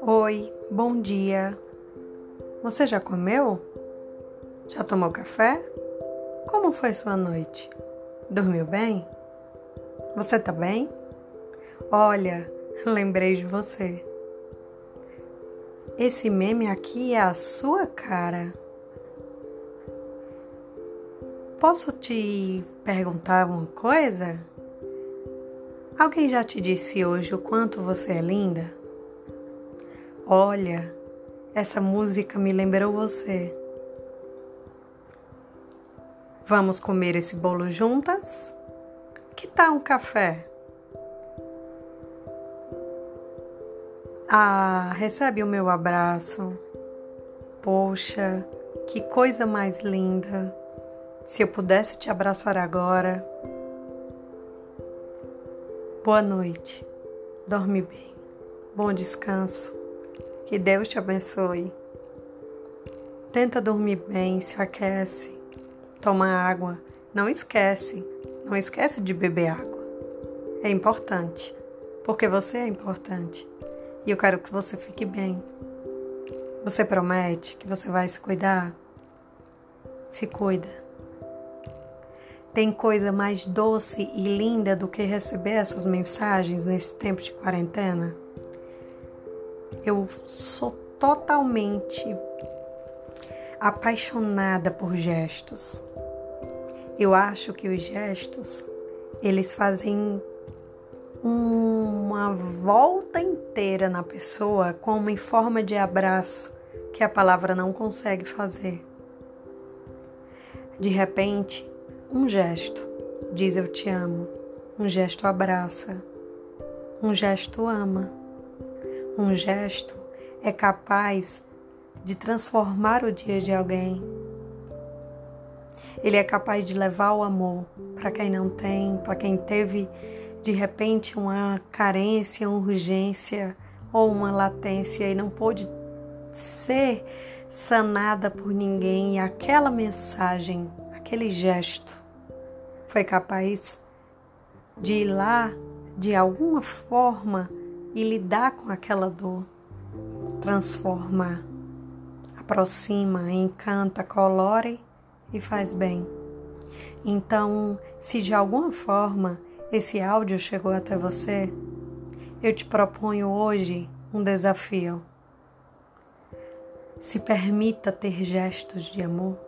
Oi, bom dia. Você já comeu? Já tomou café? Como foi sua noite? Dormiu bem? Você tá bem? Olha, lembrei de você. Esse meme aqui é a sua cara. Posso te perguntar uma coisa? Alguém já te disse hoje o quanto você é linda? Olha, essa música me lembrou você. Vamos comer esse bolo juntas? Que tal um café? Ah, recebe o meu abraço. Poxa, que coisa mais linda. Se eu pudesse te abraçar agora. Boa noite. Dorme bem. Bom descanso. Que Deus te abençoe. Tenta dormir bem, se aquece, toma água. Não esquece, não esquece de beber água. É importante, porque você é importante. E eu quero que você fique bem. Você promete que você vai se cuidar? Se cuida. Tem coisa mais doce e linda do que receber essas mensagens nesse tempo de quarentena? Eu sou totalmente apaixonada por gestos. Eu acho que os gestos, eles fazem uma volta inteira na pessoa como em forma de abraço que a palavra não consegue fazer. De repente, um gesto diz eu te amo, um gesto abraça, um gesto ama. Um gesto é capaz de transformar o dia de alguém. Ele é capaz de levar o amor para quem não tem, para quem teve de repente uma carência, uma urgência ou uma latência e não pôde ser sanada por ninguém. E aquela mensagem, aquele gesto, foi capaz de ir lá de alguma forma e lidar com aquela dor, transforma, aproxima, encanta, colore e faz bem. Então, se de alguma forma esse áudio chegou até você, eu te proponho hoje um desafio. Se permita ter gestos de amor.